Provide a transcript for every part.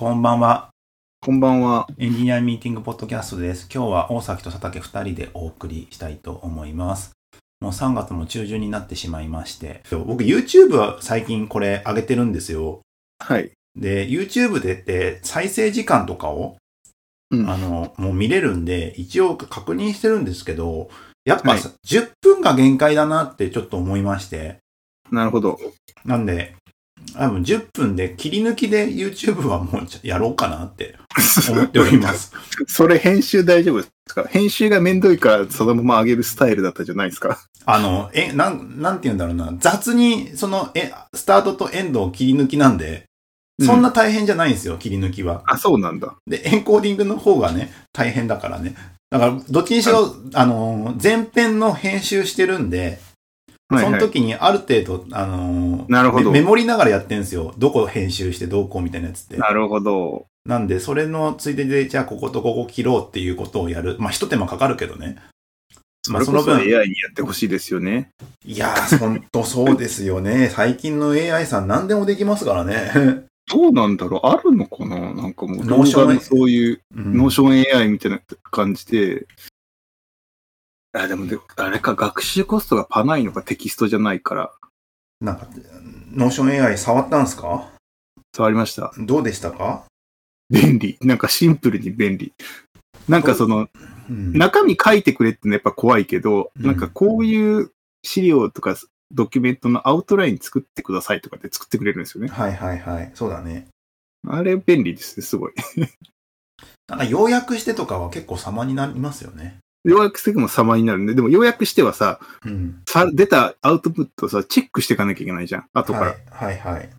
こんばんは。こんばんは。エンジニアミーティングポッドキャストです。今日は大崎と佐竹2人でお送りしたいと思います。もう3月も中旬になってしまいまして、僕 YouTube は最近これ上げてるんですよ。はい。で、YouTube でって再生時間とかを、うんあの、もう見れるんで、一応確認してるんですけど、やっぱはいさ、10分が限界だなってちょっと思いまして、なるほど。なんで、多分10分で切り抜きで YouTube はもうやろうかなって 思っております。それ編集大丈夫ですか？編集がめんどいからそのまま上げるスタイルだったじゃないですか。あの、え、なん、なんて言うんだろうな。雑に、その、え、スタートとエンドを切り抜きなんで、そんな大変じゃないんですよ、切り抜きは。あ、そうなんだ。で、エンコーディングの方がね、大変だからね。だから、どっちにしろ、あの、前編の編集してるんで、はいはい。その時にある程度、あの、なるほどメメモりながらやってんですよ。どこ編集してどうこうみたいなやつって。なるほど。なんで、それのついでで、じゃあこことここ切ろうっていうことをやる。まあ、一手間かかるけどね。それこそ AI にやってほしいですよね。いやー、ほんとそうですよね。最近の AI さん何でもできますからね。どうなんだろうあるのかな？なんかもう、 Notion そういう、うん Notion AI みたいな感じで、あ、でもで、あれか、学習コストがパないのかテキストじゃないから、なんか、 Notion AI 触ったんすか？触りました。どうでしたか？便利。なんかシンプルに便利。なんかその、うん。中身書いてくれってのはやっぱ怖いけど、うんなんかこういう資料とかドキュメントのアウトライン作ってくださいとかって作ってくれるんですよね。はいはいはい。そうだね。あれ便利ですね、すごい。なんか要約してとかは結構様になりますよね。要約しても様になるんで、でも要約してはさ、うん。さ出たアウトプットをさ、チェックしていかなきゃいけないじゃん、後から。はいはいはい。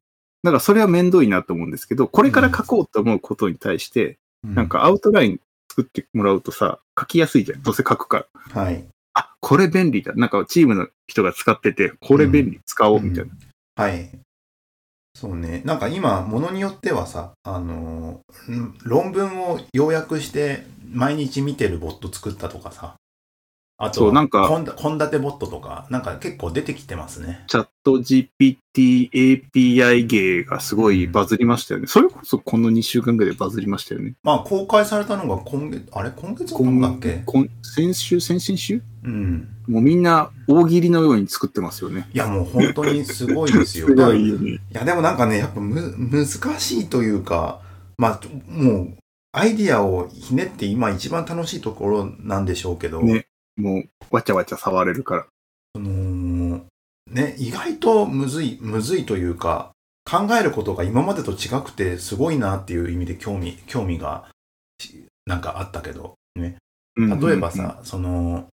だからそれは面倒いなと思うんですけど、これから書こうと思うことに対して、うなん、かアウトライン作ってもらうとさ、書きやすいじゃん。どうせ書くから。はい。あ、これ便利だ。なんかチームの人が使ってて、これ便利、使おう、みたいな。はい。そうね。なんか今、ものによってはさ、あのー論文を要約して毎日見てるボット作ったとかさ。あとは、そうなんかこんだ、献立ボットとか、なんか結構出てきてますね。チャット GPT API 芸がすごいバズりましたよね。それこそこの2週間ぐらいでバズりましたよね。まあ、公開されたのが今月、あれ今月なんだっけ？今先週、先々週？うん。もうみんな大喜利のように作ってますよね。いや、もう本当にすごいですよ。すごいよね。いや、でもなんかね、やっぱむ、難しいというか、まあ、もう、アイディアをひねって今一番楽しいところなんでしょうけど、ね。もう、わちゃわちゃ触れるから。その、ね、意外とむずい、むずいというか、考えることが今までと違くてすごいなっていう意味で興味、興味が、しなんかあったけど、ね。例えばさ、その、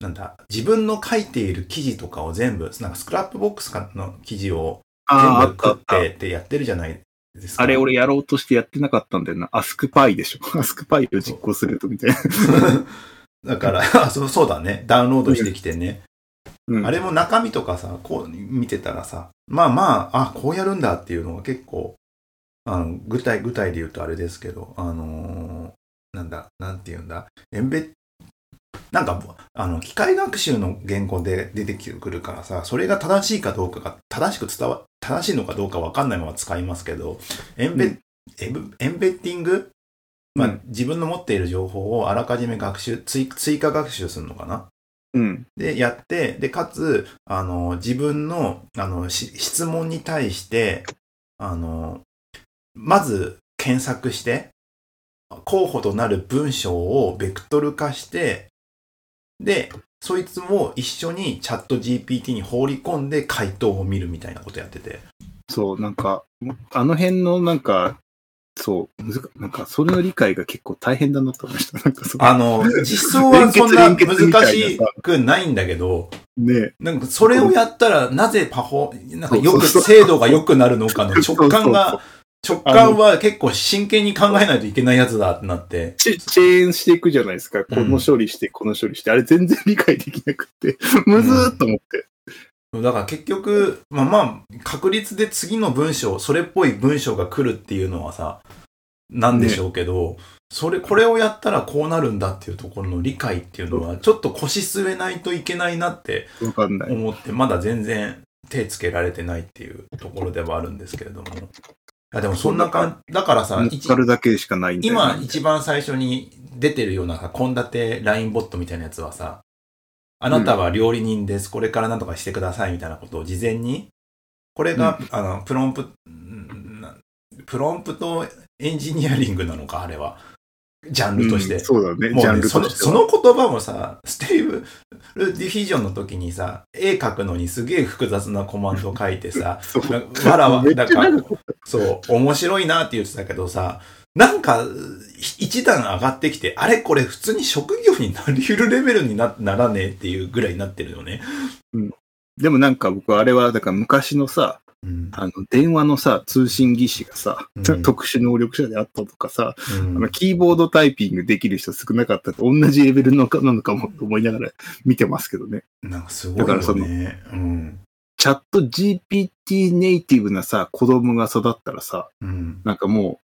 なんだ、自分の書いている記事とかを全部、なんか Scrapbox かの記事を全部食っ。てってやってるじゃないですか。あれ俺やろうとしてやってなかったんだよな。アスクパイでしょ。アスクパイを実行するとみたいな。だから、あそうそうだね。ダウンロードしてきてね。うんあれも中身とかさ、こう見てたらさ、まあまあ、あ、こうやるんだっていうのが結構、あの、具体、具体で言うとあれですけど、あのーなんだ、なんて言うんだ、エンベなんか、あの、機械学習の言語で出てくるからさ、それが正しいかどうかが、正しく伝わ、正しいのかどうかわかんないまま使いますけど、エンベ、うんエブエンベッティングまあ、うん自分の持っている情報をあらかじめ学習、追追加学習するのかな？うん。で、やって、で、かつ、あの、自分の、あの、し質問に対して、あの、まず検索して、候補となる文章をベクトル化して、で、そいつも一緒にチャット GPT に放り込んで回答を見るみたいなことやってて。そう、なんか、あの辺のなんか、そう、むずかなんか、それの理解が結構大変だなと思いました。なんかそう、あの、実装はそんな難しくないんだけど、ねなんかそれをやったらなぜパフォ、なんかよく精度が良くなるのかの 直感が、直感は結構真剣に考えないといけないやつだってなって。チチェーンしていくじゃないですか。この処理して、この処理して。あれ全然理解できなくて、むずーっと思って。だから結局、まあまあ、確率で次の文章、それっぽい文章が来るっていうのはさ、なんでしょうけど、それ、これをやったらこうなるんだっていうところの理解っていうのは、ちょっと腰据えないといけないなって。思って、まだ全然手つけられてないっていうところではあるんですけれども。やでもそんな感じ、だからさ、今一番最初に出てるようなさ、献立 LINE ボットみたいなやつはさ、あなたは料理人です、これから何とかしてくださいみたいなことを事前に、これが、あの、 promp、prompt engineering なのか、あれは。ジャンルとして。うんそうだね、もうねジャンルそのとしては。その言葉もさ、 Stable Diffusion の時にさ、絵描くのにすげえ複雑なコマンド書いてさ、わらわ、めっちゃなんか長かっそう、面白いなって言ってたけどさ、なんか、一段上がってきて、あれこれ普通に職業になり得るレベルになならねえっていうぐらいになってるよね。でもなんか僕あれは、だから昔のさ、うん。あの、電話のさ、通信技師がさ、うん特殊能力者であったとかさ、うんあのキーボードタイピングできる人少なかったと同じレベルのかなのかもと思いながら見てますけどね。なんかすごいだからその。うん。チャット GPT ネイティブなさ、子供が育ったらさ、うん。なんかもう、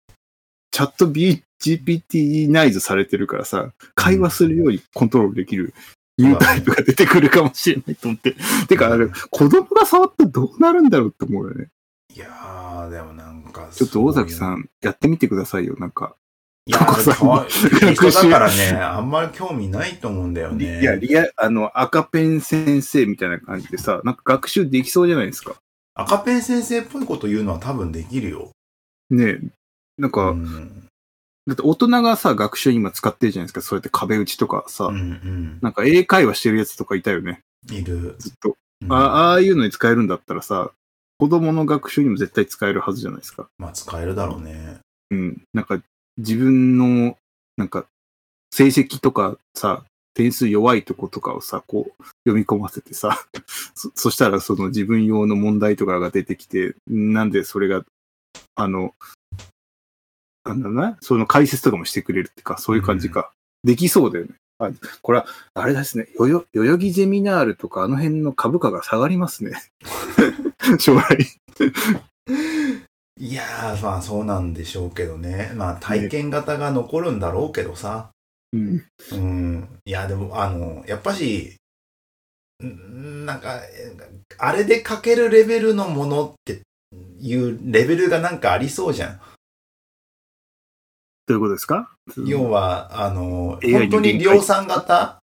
チャット GPT ナイズされてるからさ、会話するようにコントロールできるニュータイプが出てくるかもしれないと思って。てか、あれ、子供が触ってどうなるんだろうって思うよね。いやー、でもなんかちょっと大崎さん。ん、やってみてくださいよ、なんか。いやかわいい人だからね、あんまり興味ないと思うんだよね。いや、リア、あの、赤ペン先生みたいな感じでさ、なんか学習できそうじゃないですか。赤ペン先生っぽいこと言うのは多分できるよ。ねえ。なんか、うん。だって大人がさ、学習に今使ってるじゃないですか。そうやって壁打ちとかさ、うんうん。なんか英会話してるやつとかいたよね。いる。ずっと。うんあああいうのに使えるんだったらさ、子供の学習にも絶対使えるはずじゃないですか。まあ使えるだろうね。うん。なんか、自分の、なんか、成績とかさ、点数弱いとことかをさ、こう、読み込ませてさ、そそしたらその自分用の問題とかが出てきて、なんでそれが、あの、なんだろうな、その解説とかもしてくれるってか、そういう感じか。できそうだよね。あこれは、あれですね、よよ、代々木ゼミナールとかあの辺の株価が下がりますね。将来。いやー、まあそうなんでしょうけどね。まあ体験型が残るんだろうけどさ。うん。うん。いや、でも、あの、やっぱし、んなんか、えあれで書けるレベルのものっていうレベルがなんかありそうじゃん。どういうことですか？要は、あの、本当に量産型？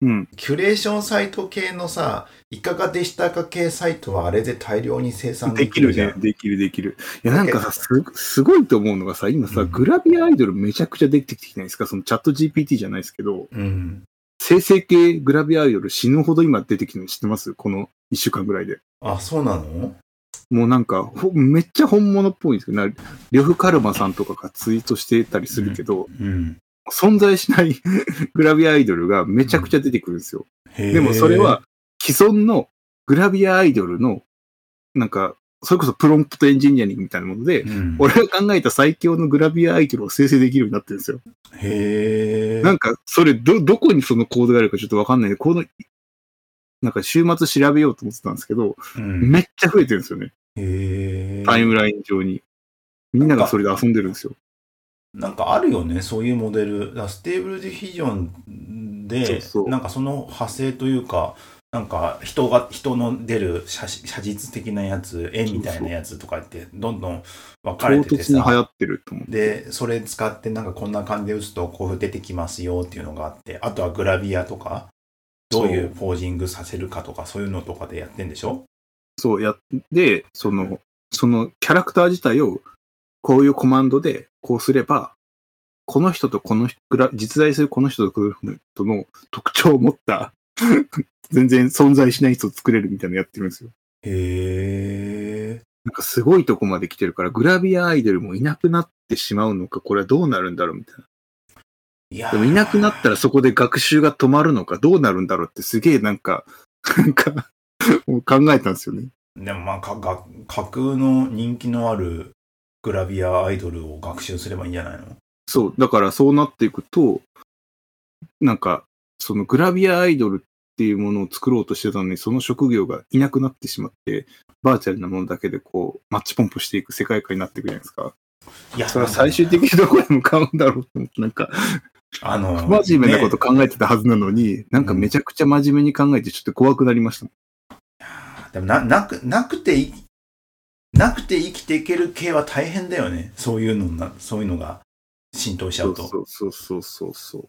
うん。キュレーションサイト系のさ、いかがでしたか系サイトはあれで大量に生産でできるきるじゃん。ね。できるできる。いや、なんかさ、すすごいと思うのがさ、今さ、うんグラビアアイドルめちゃくちゃ出てきてないですか？そのチャット GPT じゃないですけど、うん。生成系グラビアアイドル死ぬほど今出てきてるの知ってます？この一週間ぐらいで。あ、そうなの？もうなんか、ほめっちゃ本物っぽいんですけど、な呂布カルマさんとかがツイートしてたりするけど、うん。存在しない グラビアアイドルがめちゃくちゃ出てくるんですよ。でもそれは、既存のグラビアアイドルの、なんか、それこそプロンプトエンジニアリングみたいなもので、うん、俺が考えた最強のグラビアアイドルを生成できるようになってるんですよ。へえ。なんか、それ、ど、どこにそのコードがあるかちょっとわかんないんで、この、なんか週末調べようと思ってたんですけど、うん、めっちゃ増えてるんですよね。へえ。タイムライン上に。みんながそれで遊んでるんですよ。なんかあるよね、そういうモデル。ステーブルディフィジョンで、そうそうなんかその派生というか、なんか人が、人の出る写写実的なやつ、絵みたいなやつとかって、どんどん分かれてて唐突に流さ。行ってると思う。で、それ使ってなんかこんな感じで打つとこういう出てきますよっていうのがあって、あとはグラビアとか、どういうポージングさせるかとか、そういうのとかでやってんでしょ？そうやで、その、そのキャラクター自体を、こういうコマンドで、こうすれば、この人とこの人、実在するこの人とこの人の特徴を持った、全然存在しない人を作れるみたいなのやってるんですよ。へえ。なんかすごいとこまで来てるから、グラビアアイドルもいなくなってしまうのか、これはどうなるんだろうみたいな。いやーでもいなくなったらそこで学習が止まるのか、どうなるんだろうってすげえなんか、なんか、考えたんですよね。でもまあかが架空の人気のあるグラビアアイドルを学習すればいいんじゃないの？そう、だからそうなっていくと、なんか、そのグラビアアイドルっていうものを作ろうとしてたのに、その職業がいなくなってしまって、バーチャルなものだけでこう、マッチポンプしていく世界観になっていくじゃないですか。いやそれは最終的にどこに向かうんだろうと思って、なんか、あの真面目なことね考えてたはずなのに、なんかめちゃくちゃ真面目に考えてちょっと怖くなりました。でもななくなくてなくて生きていける系は大変だよね。そういうのな、そういうのが浸透しちゃうと。そうそうそうそうそう。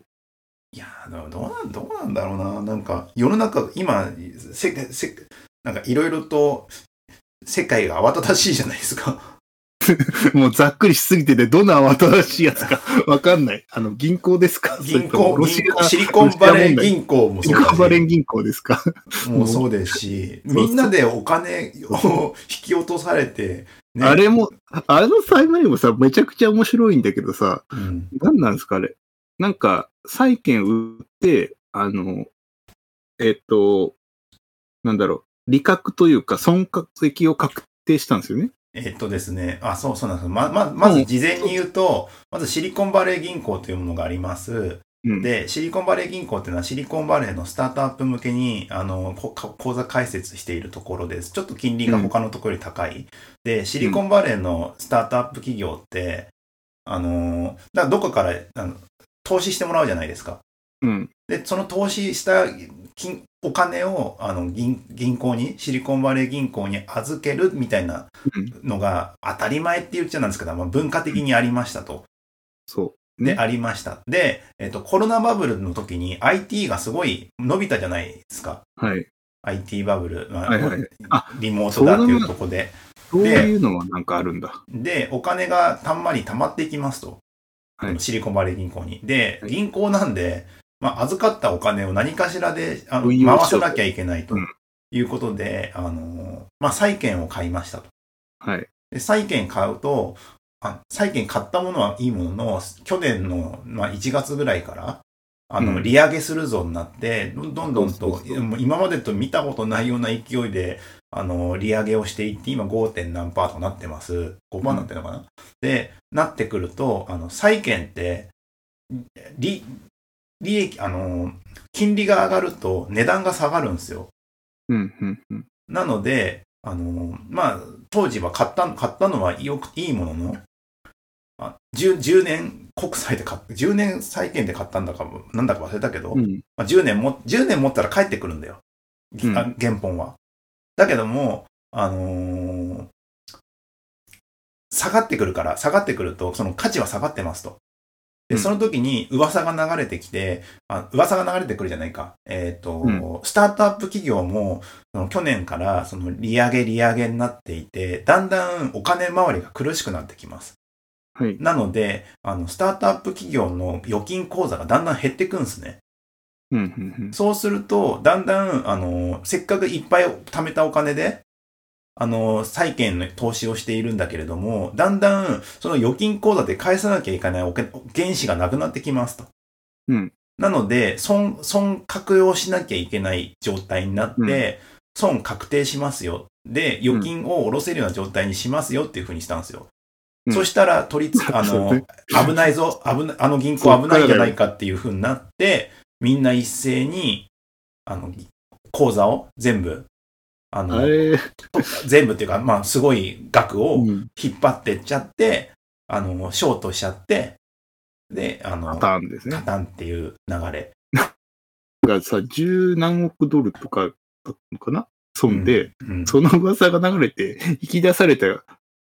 いやー、どうなん、どうなんだろうな。なんか、世の中、今、せ、せ、なんかいろいろと、世界が慌ただしいじゃないですか。もうざっくりしすぎてて、どんな慌ただしいやつか わかんない。あの、銀行ですか？銀行、ロシアシリコンバレー銀行もシリコンバレー銀行ですか？もうそうですし、そうそうみんなでお金を引き落とされて、ね。あれも、あのサイマリもさ、めちゃくちゃ面白いんだけどさ、うん、何なんですかあれ？なんか、債券売って、あの、えっと、なんだろう、利確というか、損益を確定したんですよね。えっとですね、あ、そうそうなんですま、ま、まず事前に言うと、まずシリコンバレー銀行というものがあります。うん。で、シリコンバレー銀行っていうのはシリコンバレーのスタートアップ向けに、あの、こ口座開設しているところです。ちょっと金利が他のところより高い。で、シリコンバレーのスタートアップ企業って、あの、だからどこからあの投資してもらうじゃないですか。うん。で、その投資した金お金をあの銀銀行に、シリコンバレー銀行に預けるみたいなうん。のが当たり前って言っちゃなんですけど、まあ、文化的にありましたと。そう。で、ね。ありました。で、えっ、と、コロナバブルの時に IT がすごい伸びたじゃないですか。はい。IT バブル。まあはいはいあリモートだっていうとこで。そういうのはなんかあるんだ。で、お金がたんまり溜まっていきますと。はいシリコンバレー銀行に。で、はい銀行なんで、まあ、預かったお金を何かしらであの回さなきゃいけないとうんいうことで、あの、まあ、債券を買いましたと。はい。で債券買うと、あ債券買ったものはいいものの、去年の、まあ、1月ぐらいから、あの、うん利上げするぞになって、どんどんどんと今までと見たことないような勢いで、あの、利上げをしていって、今 5. 点何パーとなってます。5%になってるのかな、で、なってくると、あの、債券って、利、利益、あの、金利が上がると値段が下がるんですよ。うん、うん、うん。なので、あの、まあ、当時は買った、買ったのはよくいいものの、あ 10, 10年国債で買っ10年債券で買ったんだか、なんだか忘れたけど、うん。まあ、10年も、10年持ったら帰ってくるんだよ。うんあ原本は。だけども、あのー下がってくるから、下がってくると、その価値は下がってますと。で、うんその時に噂が流れてきて、あ噂が流れてくるじゃないか。えっ、と、うんスタートアップ企業も、その去年からその利上げ利上げになっていて、だんだんお金回りが苦しくなってきます。はい。なので、あの、スタートアップ企業の預金口座がだんだん減ってくんですね。うん、うん、うん。そうすると、だんだん、あの、せっかくいっぱい貯めたお金で、あの、債券の投資をしているんだけれども、だんだん、その預金口座で返さなきゃいけないおけ原資がなくなってきますと。うん。なので、損、損確用しなきゃいけない状態になって、損確定しますよ。で、預金を下ろせるような状態にしますよっていうふうにしたんですよ。うんそしたら、取りつ、あの危ないぞ、危ない、あの銀行危ないんじゃないかっていうふうになって、みんな一斉に、あの、口座を全部、あの全部っていうか、まあ、すごい額をうん。引っ張ってっちゃって、あの、ショートしちゃって、で、あの、パターンですねカ。タンっていう流れ。がさ、十何億ドルとかだったのかな？損で、うんその噂が流れて、引き出された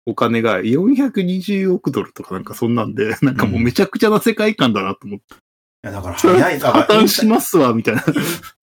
お金が420億ドルとかなんかそんなんで、なんかもうめちゃくちゃな世界観だなと思って。いやだから早い、だ破からイン綻しますわ、みたいな。タ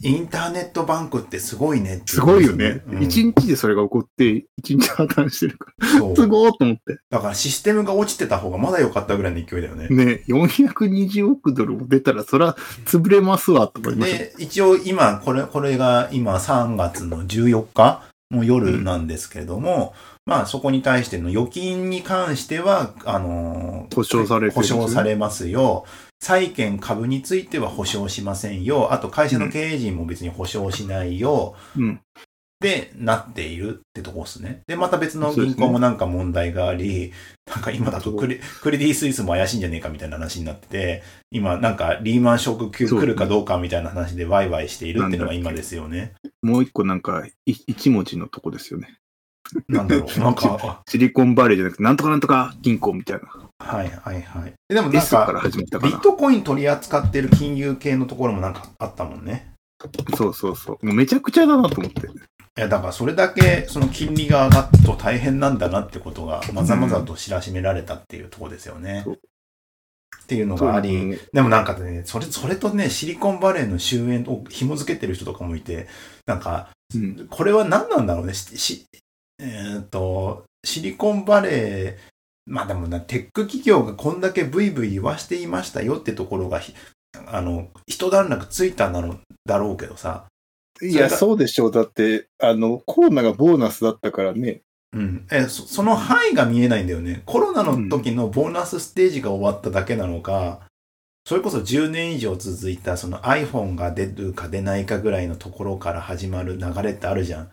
インターネットバンクってすごいねってすごいよね。うん一、日でそれが起こって、一日破綻してるから。そうすごーと思って。だからシステムが落ちてた方がまだ良かったぐらいの勢いだよね。ね、420億ドルも出たら、そら潰れますわ、と思いました。で、一応今、これ、これが今3月の14日の夜なんですけれども、まあそこに対しての預金に関しては、あのー保証されてるん保証されますよ。債券株については保証しませんよ。あと会社の経営陣も別に保証しないよ。うん。で、なっているってとこですね。で、また別の銀行もなんか問題があり、なんか今だとクレクレディ・スイスも怪しいんじゃねえかみたいな話になってて、今なんかリーマンショック級来るかどうかみたいな話でワイワイしているっていうのが今ですよね。もう一個なんか、い一文字のとこですよね。なんだろう。なんか、シリコンバレーじゃなくて、なんとかなんとか銀行みたいな。あはいはいはい。でもなん S からか、始まったかなビッ。トコイン取り扱ってる金融系のところもなんかあったもんね。そうそうそう。もうめちゃくちゃだなと思って。いや、だからそれだけその金利が上がると大変なんだなってことが、まざまざと知らしめられたっていうところですよね。そうっていうのがあり、でもなんかね、それ、それとね、シリコンバレーの終焉を紐付けてる人とかもいて、なんか、うんこれは何なんだろうね。し、しえーっと、シリコンバレー、まあでもな、テック企業がこんだけブイブイ言わしていましたよってところがひ、あの、一段落ついたんだろうだろうけどさ、いや、そうでしょう。だって、あの、コロナがボーナスだったからね。うん、えそその範囲が見えないんだよね。コロナの時のボーナスステージが終わっただけなのか、それこそ10年以上続いたその iPhone が出るか出ないかぐらいのところから始まる流れってあるじゃん。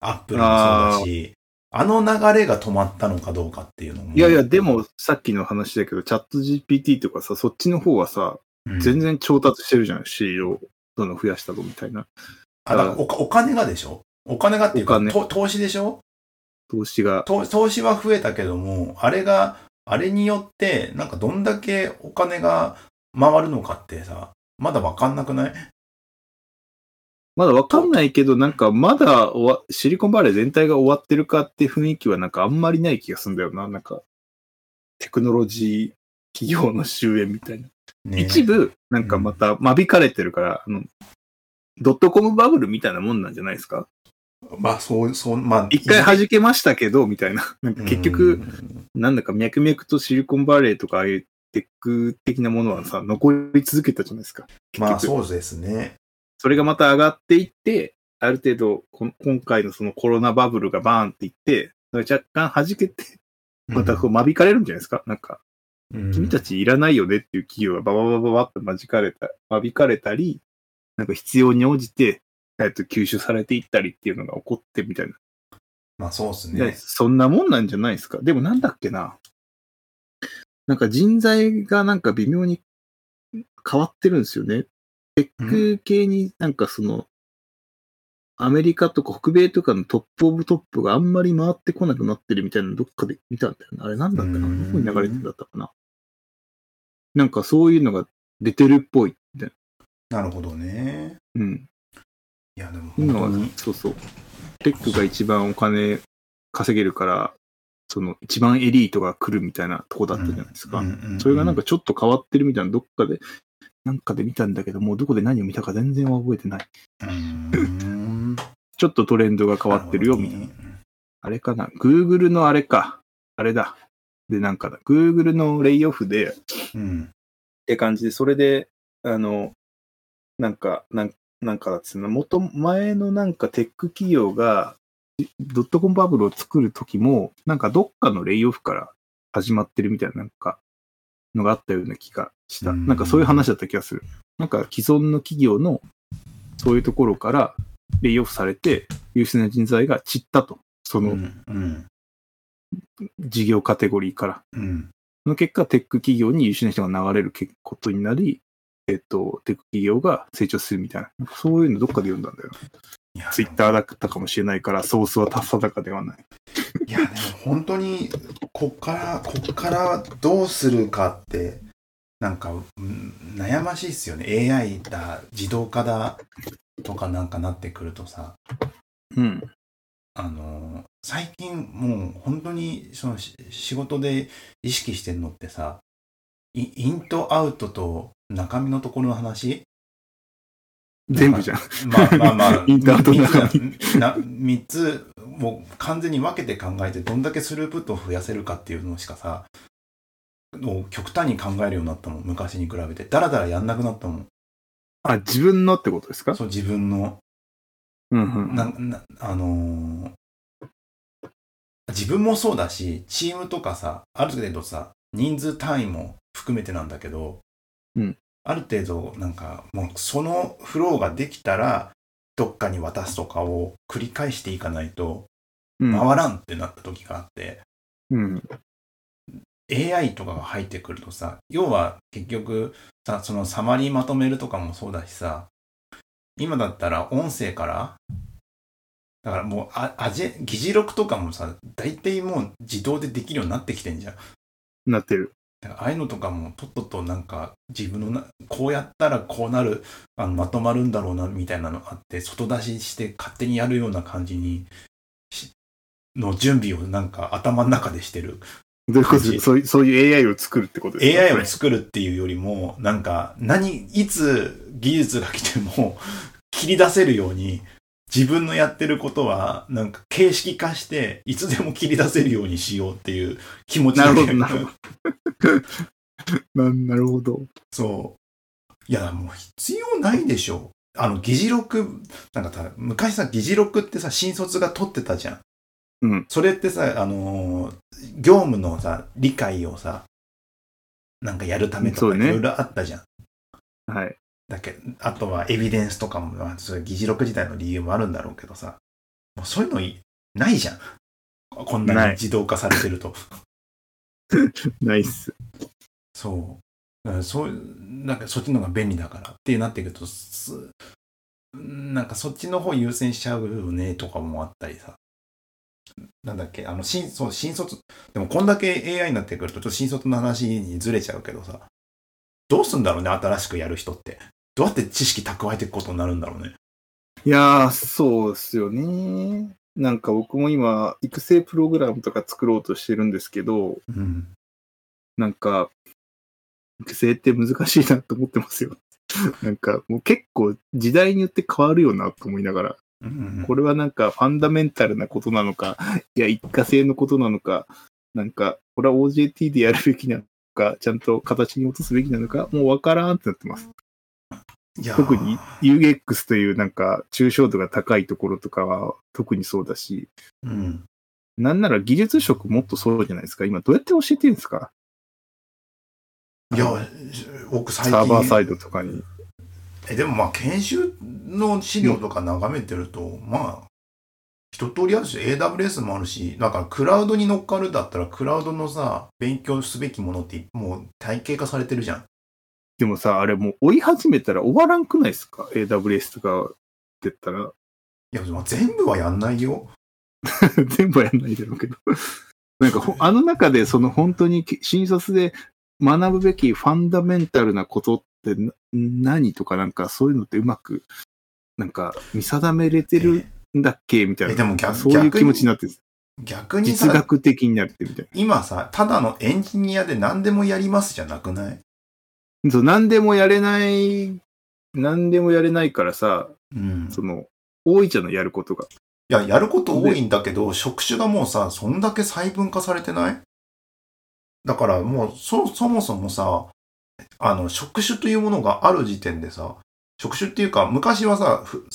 アップルもそうだし、あの流れが止まったのかどうかっていうのも。いやいや、でも、さっきの話だけど、チャット GPT とかさ、そっちの方はさ、うん、全然調達してるじゃん。仕入れをどんどん増やしたぞみたいな。あだからおお金がでしょ？お金がっていうか投資でしょ？投資が。投投資は増えたけども、あれが、あれによって、なんかどんだけお金が回るのかってさ、まだわかんなくない？まだわかんないけど、なんかまだシリコンバレー全体が終わってるかって雰囲気はなんかあんまりない気がするんだよな。なんか、テクノロジー企業の終焉みたいな。ね一部、なんかまた間引かれてるから、あの、ドットコムバブルみたいなもんなんじゃないですか？まあ、そう、そう、まあ、一回弾けましたけど、みたいな。なんか結う局、んなんだか脈々とシリコンバレーとかああいうテック的なものはさ、残り続けたじゃないですか。まあ、そうですね。それがまた上がっていって、ある程度、今回のそのコロナバブルがバーンっていって、若干弾けて、またこう間引かれるんじゃないですか、なんか、うん君たちいらないよねっていう企業がバババババッと間引かれた、間引かれたり、なんか必要に応じて、えっと、吸収されていったりっていうのが起こってみたいな。まあ、そうですでね。そんなもんなんじゃないですか。でもなんだっけな。なんか人材がなんか微妙に変わってるんですよね。テック系になんかその、アメリカとか北米とかの top of top があんまり回ってこなくなってるみたいなのどっかで見たんだよな。あれなんだったかな？うんどこに流れてんだったかな？なんかそういうのが出てるっぽいみたいな。なるほどね。うん。いや、でも今は本当に、そうそう。テックが一番お金稼げるから、その一番エリートが来るみたいなとこだったじゃないですか。それがなんかちょっと変わってるみたいな、どっかで、なんかで見たんだけど、もうどこで何を見たか全然覚えてない。ちょっとトレンドが変わってるよ、みたいな。あれかな ?Google のあれか。あれだ。で、なんかだ。Google のレイオフで、っうん。て感じで、それで、あの、なんか、なんなんかだっつうの、元、前のなんかテック企業が、ドットコムバブルを作るときも、なんかどっかのレイオフから始まってるみたいな、なんか、のがあったような気がした。うんなんかそういう話だった気がする。なんか既存の企業の、そういうところから、レイオフされて、優秀な人材が散ったと。その。事業カテゴリーから。うん。その結果、テック企業に優秀な人が流れるけことになり、えっと、テック企業が成長するみたいな。そういうのどっかで読んだんだよ。ツイッターだったかもしれないから、ソースは定かではない。いや、でも本当に、こっから、こっからどうするかって、なんか、うん悩ましいっすよね。AI だ、自動化だ、とかなんかなってくるとさ、うん。あの、最近もう本当にそのし仕事で意識してるのってさ、イインとアウトと中身のところの話全部じゃん。まあまあまあ、インとアウトの中三つな三つ、もう完全に分けて考えて、どんだけスループットを増やせるかっていうのしかさ、もう極端に考えるようになったもん、昔に比べて。だらだらやんなくなったもん。あ、自分のってことですか？そう、自分の。うんうん。ななあのー自分もそうだし、チームとかさ、ある程度さ、人数単位も含めてなんだけど、うんある程度、なんか、もうそのフローができたら、どっかに渡すとかを繰り返していかないと、うん回らんってなった時があって、うん。AI とかが入ってくるとさ、要は結局さ、そのサマリーまとめるとかもそうだしさ、今だったら音声から、だからもうあ議事録とかもさ、大体もう自動でできるようになってきてんじゃん。なってる。ああいうのとかもとっととなんか自分のなこうやったらこうなるあのまとまるんだろうなみたいなのあって外出しして勝手にやるような感じにしの準備をなんか頭の中でしてる。どういうこと？そういうそういう AI を作るってことですか？AI を作るっていうよりもなんか何いつ技術が来ても切り出せるように自分のやってることはなんか形式化していつでも切り出せるようにしようっていう気持ちなるほでどなるほど。ななるほど。そう。いや、もう必要ないでしょ。あの、議事録、なんかさ、昔さ、議事録ってさ、新卒が取ってたじゃん。うん。それってさ、あのー業務のさ、理解をさ、なんかやるためとかいろいろあったじゃん。はい。だけど、あとはエビデンスとかも、まあ、それ議事録自体の理由もあるんだろうけどさ、もうそういうのいないじゃん。こんなないに自動化されてると。ナイス。そう。だからそういう、なんかそっちの方が便利だからってなってくると、すなんかそっちの方優先しちゃうよねとかもあったりさ。なんだっけ、あの、新、そう、新卒、でもこんだけ AI になってくると、ちょっと新卒の話にずれちゃうけどさ、どうすんだろうね、新しくやる人って。どうやって知識蓄えていくことになるんだろうね。いやー、そうっすよね。なんか僕も今、育成プログラムとか作ろうとしてるんですけど、うん。なんか、育成って難しいなと思ってますよ。なんか、もう結構時代によって変わるよなと思いながら、うんこれはなんかファンダメンタルなことなのか、いや、一過性のことなのか、なんか、これは OJT でやるべきなのか、ちゃんと形に落とすべきなのか、もうわからんってなってます。特に UX というなんか抽象度が高いところとかは特にそうだし、うん。なんなら技術職もっとそうじゃないですか？今どうやって教えてるんですか？いや、僕最近。サーバーサイドとかに。えでもまあ研修の資料とか眺めてると、まあ一通りあるし AWS もあるしなんかクラウドに乗っかるだったらクラウドのさ勉強すべきものってもう体系化されてるじゃんでもさ、あれもう追い始めたら終わらんくないですか ?AWS とかって言ったら。いやまあ全部はやんないよ 全部はやんないだろうけど。なんかほ、あの中でその本当に新卒で学ぶべきファンダメンタルなことってな何とかなんかそういうのってうまくなんか見定めれてるんだっけ？みたいな。えでも逆そういう気持ちになってる、逆にさ実学的になってるみたい今さただのエンジニアで何でもやりますじゃなくない？な。そう、何でもやれない、何でもやれないからさ、うん。その、多いじゃない、やることが。いややること多いんだけど職種がもうさそんだけ細分化されてない？だからもうそそもそもさあの職種というものがある時点でさ職種っていうか昔はさふ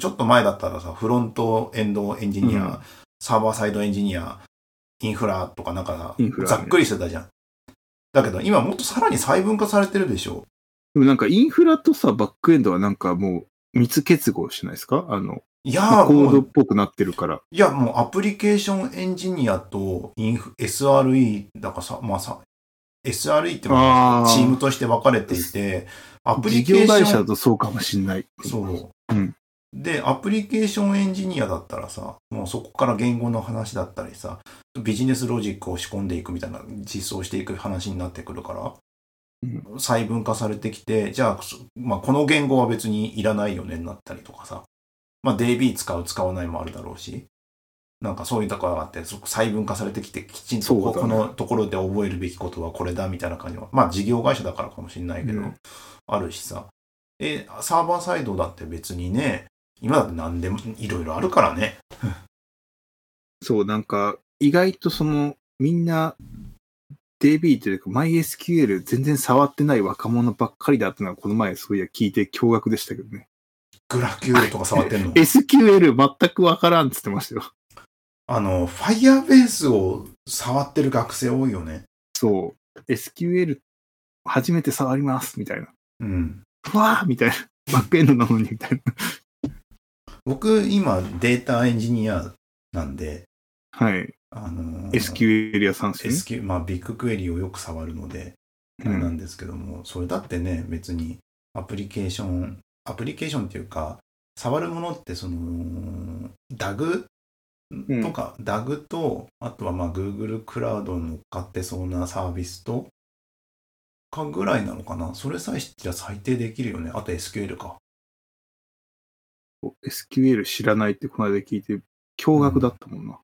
ちょっと前だったらさフロントエンドエンジニア、うん。サーバーサイドエンジニアインフラとかなんかさね。ざっくりしてたじゃんだけど今もっとさらに細分化されてるでしょでもなんかインフラとさ、バックエンドはなんかもう密結合しないですか？あの、いやーコードっぽくなってるから。いや、もうアプリケーションエンジニアとインフ SRE だからさ、まあさ、SRE ってまああーチームとして分かれていて、アプリケーション、会社だとそうかもしんない。そう。うんで、アプリケーションエンジニアだったらさ、もうそこから言語の話だったりさ、ビジネスロジックを仕込んでいくみたいな、実装していく話になってくるから、うん。細分化されてきて、じゃあ、そまあ、この言語は別にいらないよねになったりとかさ、まあ、DB 使う、使わないもあるだろうし、なんかそういうところがあって、細分化されてきて、きちんとこ,、このところで覚えるべきことはこれだみたいな感じは、まあ事業会社だからかもしれないけど、うん。あるしさ。え、サーバーサイドだって別にね、今だって何でもいろいろあるからね。そう、なんか、意外とその、みんな、DB というか MySQL 全然触ってない若者ばっかりだってのはこの前そういや聞いて驚愕でしたけどね。グラフ QL とか触ってんの？SQL 全くわからんっつってましたよ。あの、Firebase を触ってる学生多いよね。そう。SQL 初めて触りますみたいな。うん。ふわーみたいな。バックエンドなのにみたいな。僕、今、データエンジニアなんで、はい。あのー SQL 屋さんですよね。SQ、まあ、ビッグクエリをよく触るので、あれなんですけども、それだってね、別にアプリケーション、アプリケーションっていうか、触るものってその、DAG うんとか、DAG と、あとはまあ Google クラウドに乗っかってそうなサービスと、かぐらいなのかな？それさえ知ってりゃ最低できるよね。あと SQL か。SQL 知らないってこの間聞いて、驚愕だったもんな。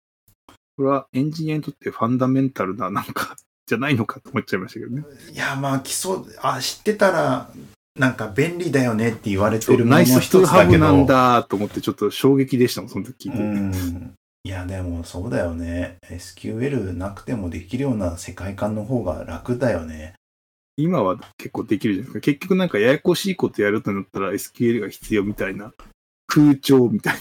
これはエンジニアにとってファンダメンタルななんか、じゃないのかと思っちゃいましたけどね。いや、まあ、基礎、あ、知ってたら、なんか便利だよねって言われてるもナイスのの一つだけど。なんだと思ってちょっと衝撃でしたもん、その時聞いて。うん。いや、でもそうだよね。SQL なくてもできるような世界観の方が楽だよね。今は結構できるじゃないですか。結局なんかややこしいことやるとなったら SQL が必要みたいな。空調みたい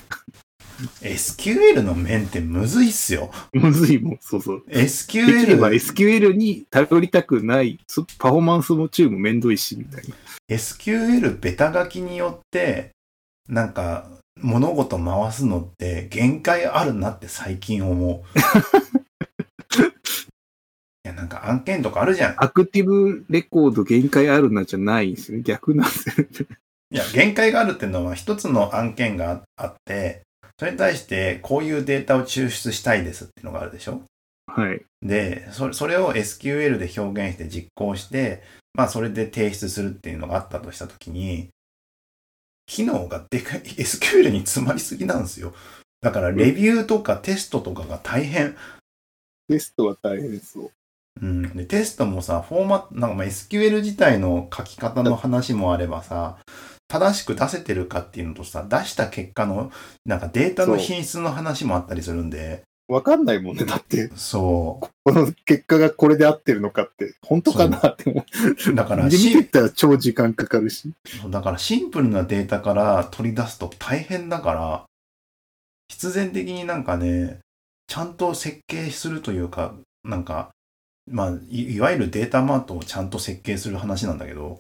SQL の面ってむずいっすよ。な。むずいもん、そうそう。できれば SQL、SQL に頼りたくない、そパフォーマンスも中もめんどいし、みたいな。SQL ベタ書きによって、なんか、物事回すのって限界あるなって最近思う。いや、なんか案件とかあるじゃん。アクティブレコード限界あるなじゃないんですよね。逆なんですよね。いや、限界があるっていうのは一つの案件があって、それに対してこういうデータを抽出したいですっていうのがあるでしょ？はい。で、それそれを SQL で表現して実行して、まあそれで提出するっていうのがあったとしたときに、機能がでかい、SQL に詰まりすぎなんですよ。だからレビューとかテストとかが大変。テストは大変そう。うん。で、テストもさ、フォーマット、なんかまあ SQL 自体の書き方の話もあればさ、正しく出せてるかっていうのとさ、出した結果の、なんかデータの品質の話もあったりするんで、わかんないもんね。だって、そこの結果がこれで合ってるのかって、本当かなって思う。う。だからで、見てったら超時間かかるし。そうだからシンプルなデータから取り出すと大変だから、必然的になんかね、ちゃんと設計するというか、なんか、まあ、いいわゆる data mart をちゃんと設計する話なんだけど、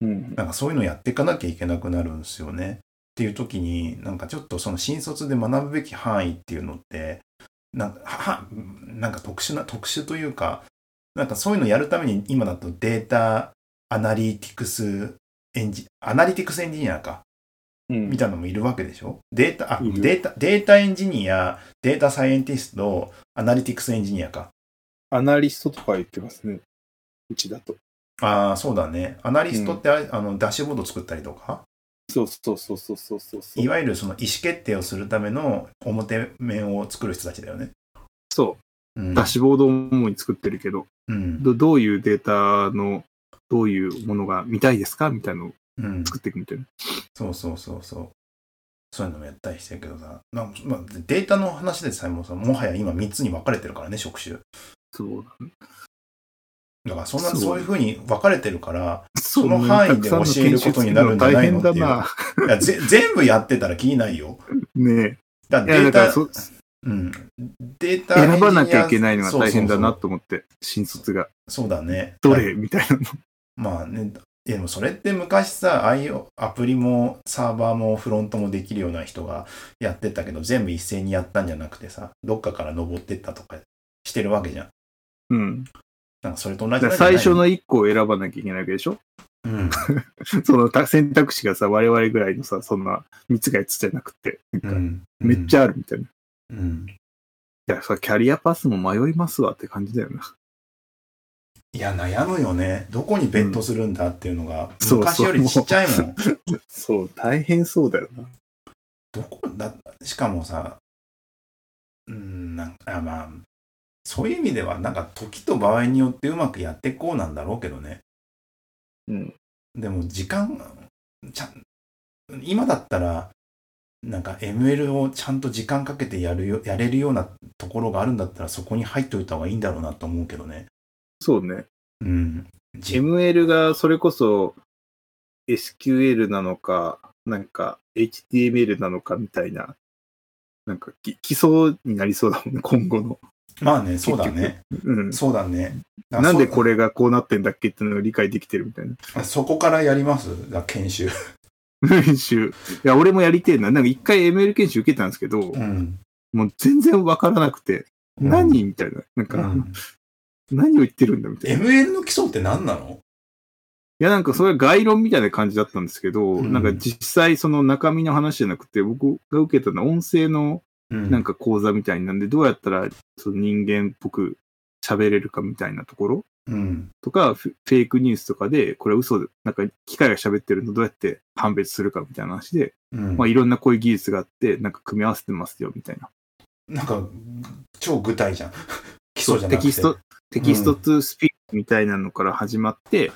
うん。なんかそういうのやっていかなきゃいけなくなるんですよね。っていう時に、なんかちょっとその新卒で学ぶべき範囲っていうのって、なんか、はなんか特殊な、特殊というか、なんかそういうのやるために今だと data analytics engi、analytics engineer か。うんみたいなのもいるわけでしょ？データ、あ、データ、 data engineer、data scientist、analytics engineer か。アナリストとか言ってますね。うちだと。ああ、そうだね。アナリストってあれ、あの、ダッシュボード作ったりとか、そうそうそうそうそうそう。いわゆるその意思決定をするための表面を作る人たちだよね。そうう。んダッシュボードを主に作ってるけど、うん。どどういうデータの、どういうものが見たいですか？みたいなのをうん。作っていくみたいな。そうそうそうそう。そういうのもやったりしてるけどさ、なまあ、データの話でさえもさ、もはや今3つに分かれてるからね、職種。そうだからそんな、そういうふうに分かれてるから、その範囲で教えることになるんじゃないの大変だな。いやぜ全部やってたら気にないよ。ねだえ。だからデータ、そうん。データ選ばなきゃいけないのが大変だなと思って、新卒が。そうだね。どれ？みたいなの。まあね、でもそれって昔さ、ああいうアプリもサーバーもフロントもできるような人がやってたけど、全部一斉にやったんじゃなくてさ、どっかから登ってったとかしてるわけじゃん。うん。なんかそれと同じ最初の1個を選ばなきゃいけないわけでしょ？うん。そのた選択肢がさ、我々ぐらいのさ、そんな3つが5つじゃなくて、なん。めっちゃ。ゃあるみたいな。いうん。や、さ、キャリアパスも迷いますわって感じだよな。いや、悩むよね。どこにベットするんだっていうのが、そう昔よりちっちゃいもん。そう、大変そうだよな。どこだ、しかもさ、うん、なんあまあ、そういう意味では、なんか時と場合によってうまくやっていこうなんだろうけどね。うん。でも時間、ちゃん、今だったら、なんか ML をちゃんと時間かけてやるよ、やれるようなところがあるんだったらそこに入っておいた方がいいんだろうなと思うけどね。そうね。うん。じ ML がそれこそ SQL なのか、なんか HTML なのかみたいな、なんかき基礎になりそうだもんね、今後の。まあね、そうだね。うん。そうだね。なんでこれれがこうなってんだっけっていうのを理解できてるみたいな。そこからやります？だ研修。練習。いや、俺もやりてえな。なんか一回 ML 研修受けたんですけど、うん。もう全然わからなくて、うん何みたいな。なんか、うん何を言ってるんだみたいな。い ML の基礎って何なの？や、なんかそれは概論みたいな感じだったんですけど、うんなんか実際その中身の話じゃなくて、僕が受けたのは音声のうんなんか講座みたいなんで、どうやったらその人間っぽく喋れるかみたいなところうん。とか、フフェイクニュースとかで、これは嘘で、なんか機械が喋ってるのどうやって判別するかみたいな話で、うんまあいろんなこういう技術があって、なんか組み合わせてますよみたいな。なんか、超具体じゃん。基礎じゃなくて。テキスト、 text to speech みたいなのから始まって、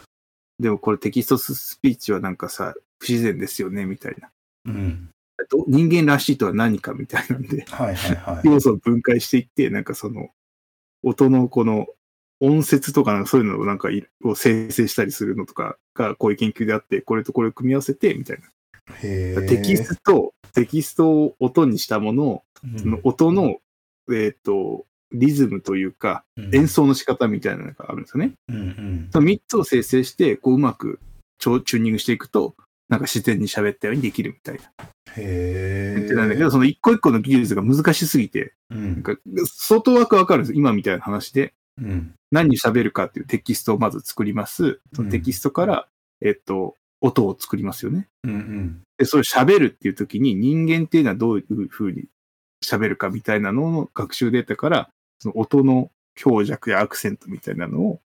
でもこれ text to speech はなんかさ、不自然ですよねみたいな。うん。ど人間らしいとは何かみたいなんで、はいはいはい。要素を分解していって、なんかその、音のこの音節とかなんかそういうのをなんかいを生成したりするのとかがこういう研究であって、これとこれを組み合わせてみたいな。テキストと、テキストを音にしたものを、うんその音の、えっ、と、リズムというか、うん演奏の仕方みたいなのがあるんですよね。うんうん。その3つを生成して、こううまくチューニングしていくと、なんか自然に喋ったようにできるみたいな。へえ。なんだけど、その一個一個の技術が難しすぎて、うん。なんか相当枠わかるんです今みたいな話で、うん。何喋るかっていうテキストをまず作ります。そのテキストから、えっと、音を作りますよね。うんうん。で、それを喋るっていう時に人間っていうのはどういう風に喋るかみたいなのの学習データから、その音の強弱やアクセントみたいなのを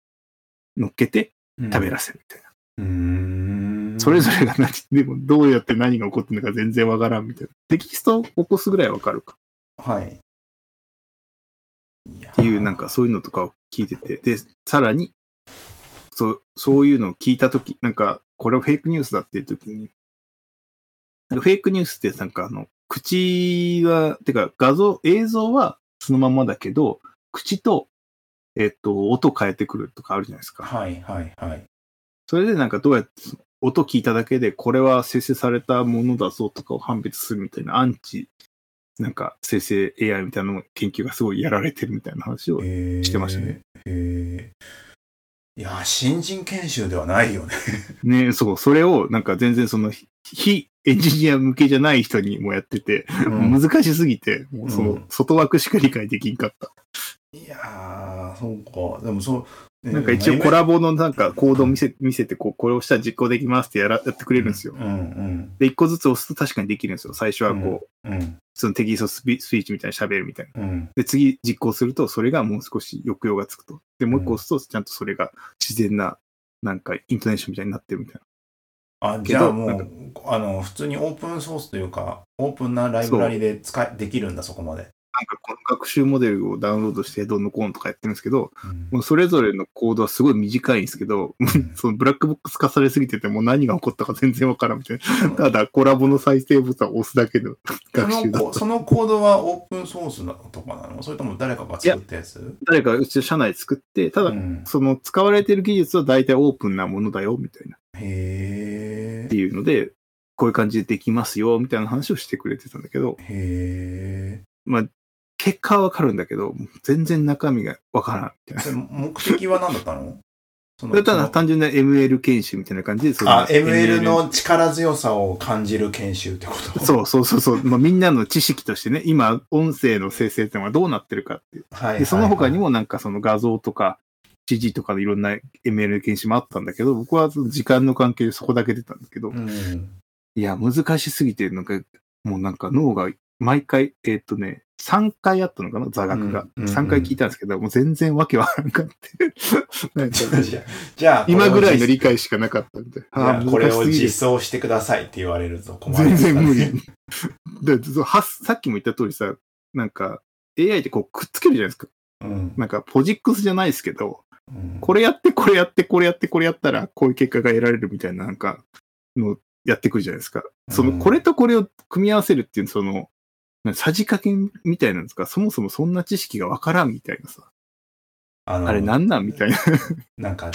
乗っけて食べらせるみたいな。うーん。それぞれが何、でもどうやって何が起こってるのか全然わからんみたいな。テキストを起こすぐらいはわかるかはい。っっていう、なんかそういうのとかを聞いてて、で、さらに、そう、そういうのを聞いたとき、なんか、これはフェイクニュースだっていうときに、なんかフェイクニュースってなんかあの、口は、てか画像、映像はそのままだけど、口と、えっと、音変えてくるとかあるじゃないですか。はいはいはい。それでなんかどうやって、音聞いただけで、これは生成されたものだぞとかを判別するみたいな、アンチ、なんか生成 AI みたいなの研究がすごいやられてるみたいな話をしてましたね。へーいや、新人研修ではないよね。ね、そう、それをなんか全然その非非エンジニア向けじゃない人にもやってて、うん難しすぎて、もうそうのん外枠しか理解できんかった。いやー、そうか。でもそなんか一応コラボのなんかコードを見せ見せて、こう、これをしたら実行できますってやらやってくれるんですよ。うんうん。で、一個ずつ押すと確かにできるんですよ。最初はこう、うんそのテキストスピスピーチみたいに喋るみたいな。うん。で、次実行すると、それがもう少し抑揚がつくと。で、もう一個押すと、ちゃんとそれが自然な、なんかイントネーションみたいになってるみたいな。あ、じゃあもう、あの、普通にオープンソースというか、オープンなライブラリで使い、できるんだ、そこまで。なんかこの学習モデルをダウンロードしてどんのこうのとかやってるんですけど、うんもうそれぞれのコードはすごい短いんですけど、そのブラックボックス化されすぎててもう何が起こったか全然わからんみたいな。ただコラボの再生ボタンを押すだけのそ 学習だった。のコそのコードはオープンソースなとかなの？それとも誰かが作ったやつ？誰かうちの社内作って、ただうんその使われてる技術は大体オープンなものだよみたいな。へっていうので、こういう感じでできますよみたいな話をしてくれてたんだけど、ー。へまあ、結果はわかるんだけど、全然中身がわからんみたいー。で目的は何だったの？そのな。ただその単純な ML 研修みたいな感じで、そのあ、ML の力強さを感じる研修ってこと？そうそうそうそう、まあ、みんなの知識としてね、今、音声の生成っていうのはどうなってるかっていう。はいはいはいで、その他にもなんかその画像とか、CG とかでいろんな ML 研修もあったんだけど、僕はその時間の関係でそこだけ出たんだけど、うん。いや、難しすぎて、なんか、もうなんか脳が毎回、えーっとね、3回あったのかな座学が。うんうんうん3回聞いたんですけど、もう全然わけわからんかって。じゃあ 今ぐらいの理理解しかなかったみたいな。あーこれを実装してくださいって言われると困る、全然無理。ではさっきも言った通りさ、なんか AI ってこうくっつけるじゃないですか。うん。なんかポジックスじゃないですけど、うんこれやって、これやって、これやって、これやったら、こういう結果が得られるみたいな、なんか、のやってくるじゃないですか。その、うんこれとこれを組み合わせるっていう、その、さじ加減みたいなんですか、そもそもそんな知識がわからんみたいなさ。あのあれなんなんみたいな。なんか、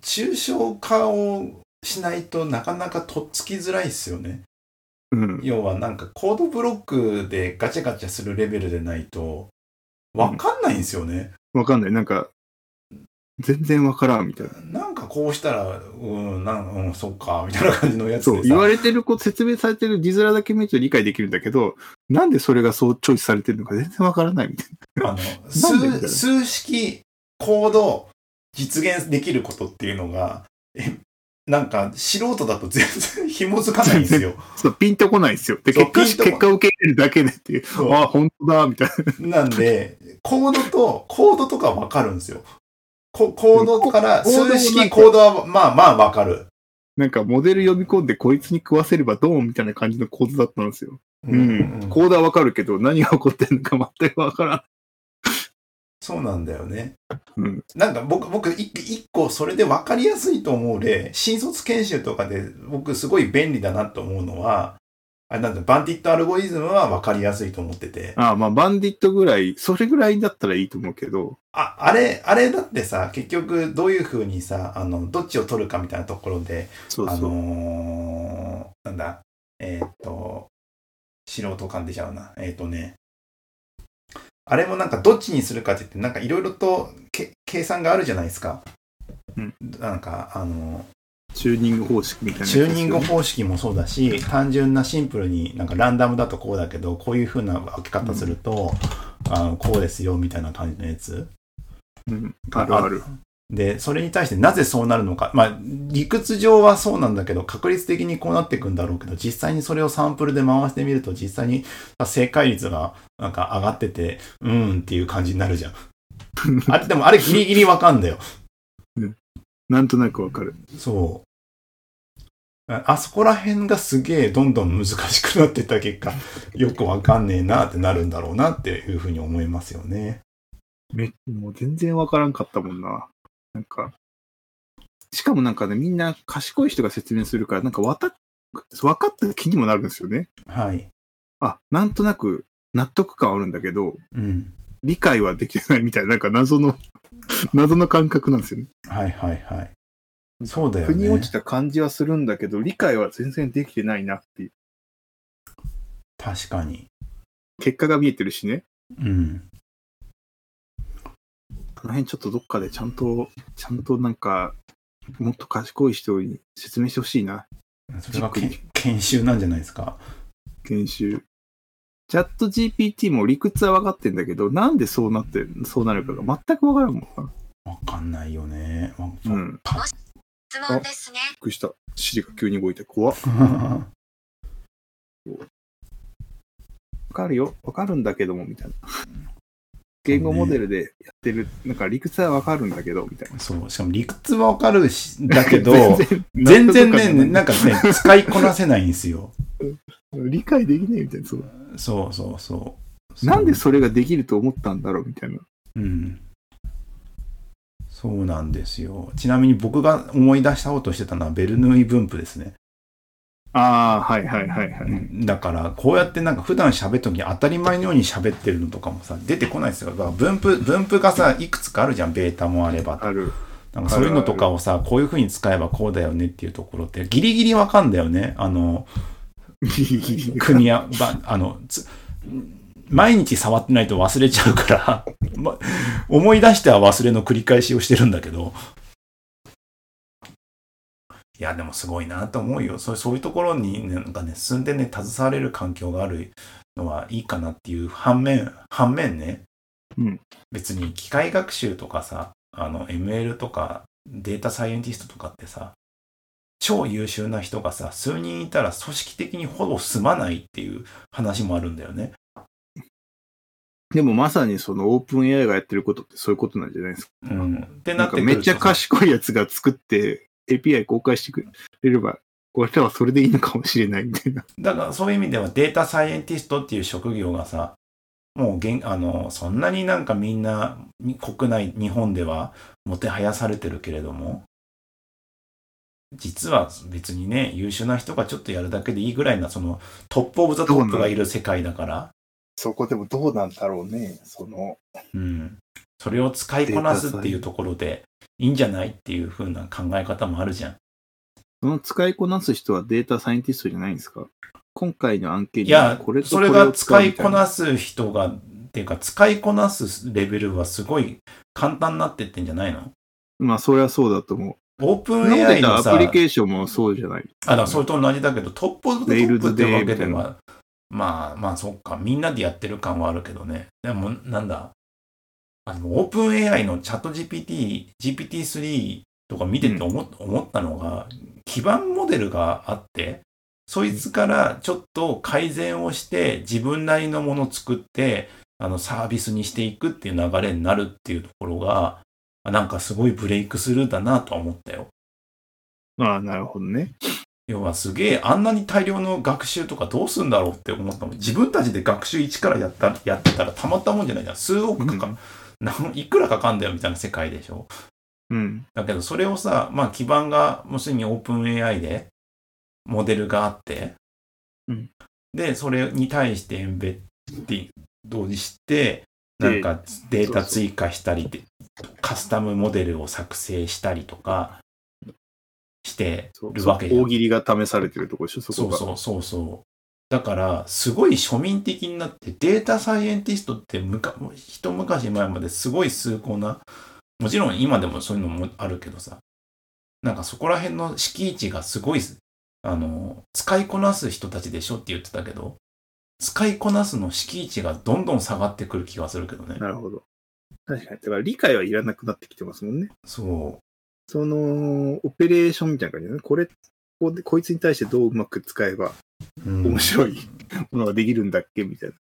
抽象化をしないとなかなかとっつきづらいっすよね。うん。要はなんかコードブロックでガチャガチャするレベルでないと、わかんないんですよね。わかんない。なんか、全然わからんみたいな。なんかこうしたら、うん、なんうん、そっか、みたいな感じのやつそう。言われてること、説明されてる字面だけ見ると理解できるんだけど、なんでそれがそうチョイスされてるのか全然わからないみたいあの なんでみたいな数数式コード実現できることっていうのが、えなんか素人だと全然紐づかないんですよ。な。そう、ピンとこないんですよ。で、結果結果を受け入れるだけでっていう。そうあ、本当だ、みたいな。なんで、コードと、コードとかわかるんですよ。こコードから、数式コードはまあまあわかる。なんかモデル読み込んでこいつに食わせればドーンみたいな感じの構図だったんですよ。うん。コードはわかるけど何が起こってるのか全くわからん。そうなんだよね。うん。なんか僕、僕、一一個それで分かりやすいと思う例、新卒研修とかで僕すごい便利だなと思うのは、あれなんだ、バンディットアルゴリズムは分かりやすいと思ってて。ああ、まあバンディットぐらい、それぐらいだったらいいと思うけど、あ、あれ、あれだってさ、結局どういう風にさ、あの、どっちを取るかみたいなところで、あそうそう。のーなんだ、えーっと、素人感出ちゃうな。えーっとね、あれもなんかどっちにするかって言って、なんかいろいろとけ計算があるじゃないですか。うんなんか、あの、チューニング方式みたいなやつチューニング方式もそうだし、単純なシンプルになんかランダムだとこうだけど、こういう風な分け方すると、あのこうですよみたいな感じのやつ。うん。あるある。で、それに対してなぜそうなるのか。まあ、理屈上はそうなんだけど、確率的にこうなっていくんだろうけど、実際にそれをサンプルで回してみると、実際に正解率がなんか上がってて、うーんっていう感じになるじゃん。あれ、でもあれギリギリわかんだよ。なんとなくわかる。そう。ああそこら辺がすげえどんどん難しくなってった結果、よくわかんねえなってなるんだろうなっていうふうに思いますよね。め、もう全然わからんかったもんな。なんか、しかもなんかね、みんな賢い人が説明するから、なんかわた、分かった気にもなるんですよね。はい。あ、なんとなく納得感あるんだけど、うん。理解はできてないみたいな、なんか謎の、謎の感覚なんですよね。はいはいはい。そうだよね。腑に落ちた感じはするんだけど、理解は全然できてないなっていう。確かに。結果が見えてるしね。うん。この辺ちょっとどっかでちゃんと、ちゃんとなんか、もっと賢い人に説明してほしいな。それ研修なんじゃないですか。研修。チャット GPT も理屈は分かってんだけど、なんでそうなって、そうなるかが全く分からんもんな。わかんないよね。わうん。パ質問ですね。びっくりした。シリが急に動いて怖っ。分かるよ。分かるんだけども、みたいな。言語モデルでやってる、なんか理屈は分かるんだけど、みたいな。そう。しかも理屈はわかるし、だけど、然 全然ね、ななんかね、使いこなせないんですよ。理解できねえみたいな。そうそうそうそう。なんでそれができると思ったんだろうみたいな。うん。そうなんですよ。ちなみに僕が思い出したことしてたのはベルヌーイ分布ですね。ああ、はいはいはいはうい。んだから、こうやってなんか普段喋るときに当たり前のように喋ってるのとかもさ、出てこないですよ。だから分布、分布がさ、いくつかあるじゃん。ベータもあれば。ある。なんかそういうのとかをさ、こういう風に使えばこうだよねっていうところって、ギリギリわかんだよね。あの、組み合わ、ばあの、つ毎日触ってないと忘れちゃうから、ま、思い出しては忘れの繰り返しをしてるんだけど、いや、でもすごいなと思うよ。そうそういうところに、ね、なんかね、進んでね、携われる環境があるのはいいかなっていう反面、反面ね、うん別に機械学習とかさ、あの、ML とかデータサイエンティストとかってさ、超優秀な人がさ、数人いたら組織的にほぼ済まないっていう話もあるんだよね。でもまさにそのオープン AI がやってることってそういうことなんじゃないですか。うん。ってなってめっちゃ賢いやつが作って API 公開してくれれば、これらはそれでいいのかもしれないみたいな。だからそういう意味ではデータサイエンティストっていう職業がさ、もうげんあのそんなになんかみんなに国内、日本ではもてはやされてるけれども、実は別にね、優秀な人がちょっとやるだけでいいぐらいな、その top of the top がいる世界だから、そこでもどうなんだろうね。その、うん。それを使いこなすっていうところでいいんじゃないっていう風な考え方もあるじゃん。その使いこなす人はデータサイエンティストじゃないんですか？今回の案件にいやこれ、とそれこれをが使いこなす人が、っていうか、使いこなすレベルはすごい簡単になってってんじゃないの？まあ、そりゃそうだと思う。オープン AI のさ、のアプリケーションもそうじゃない？あ、だからそれと同じだけど、トップトップってわけでは、まあまあそっか、みんなでやってる感はあるけどね。でも、なんだ、あの、オープン AI のチャット GPT、GPT-3 とか見てて思,、思ったのが、基盤モデルがあって、そいつからちょっと改善をして、自分なりのものを作って、あの、サービスにしていくっていう流れになるっていうところが、あなんかすごいブレイクスルーだなとは思ったよ。ああ、なるほどね。要はすげえ、あんなに大量の学習とかどうすんだろうって思ったもん。自分たちで学習一からやったやってたらたまったもんじゃないじゃん。数億かか、なんいくらかかんだよみたいな世界でしょ。うん。だけどそれをさ、まあ基盤が、もうすでにオープン AI でモデルがあって、うんで、それに対してエンベッディングして、なんかデータ追加したりで、カスタムモデルを作成したりとかしてるわけじゃん大喜利が試されてるとこでしょ、そこが。そうそうそうそう。だから、すごい庶民的になって、データサイエンティストってむか、一昔前まですごい崇高な、もちろん今でもそういうのもあるけどさ、なんかそこら辺の敷地がすごい、あの、使いこなす人たちでしょって言ってたけど、使いこなすの敷地がどんどん下がってくる気がするけどね。なるほど。確かに。だから理解はいらなくなってきてますもんね。そその、オペレーションみたいな感じでね。これ、ここでこいつに対してどううまく使えば面白いものができるんだっけ？みたいな。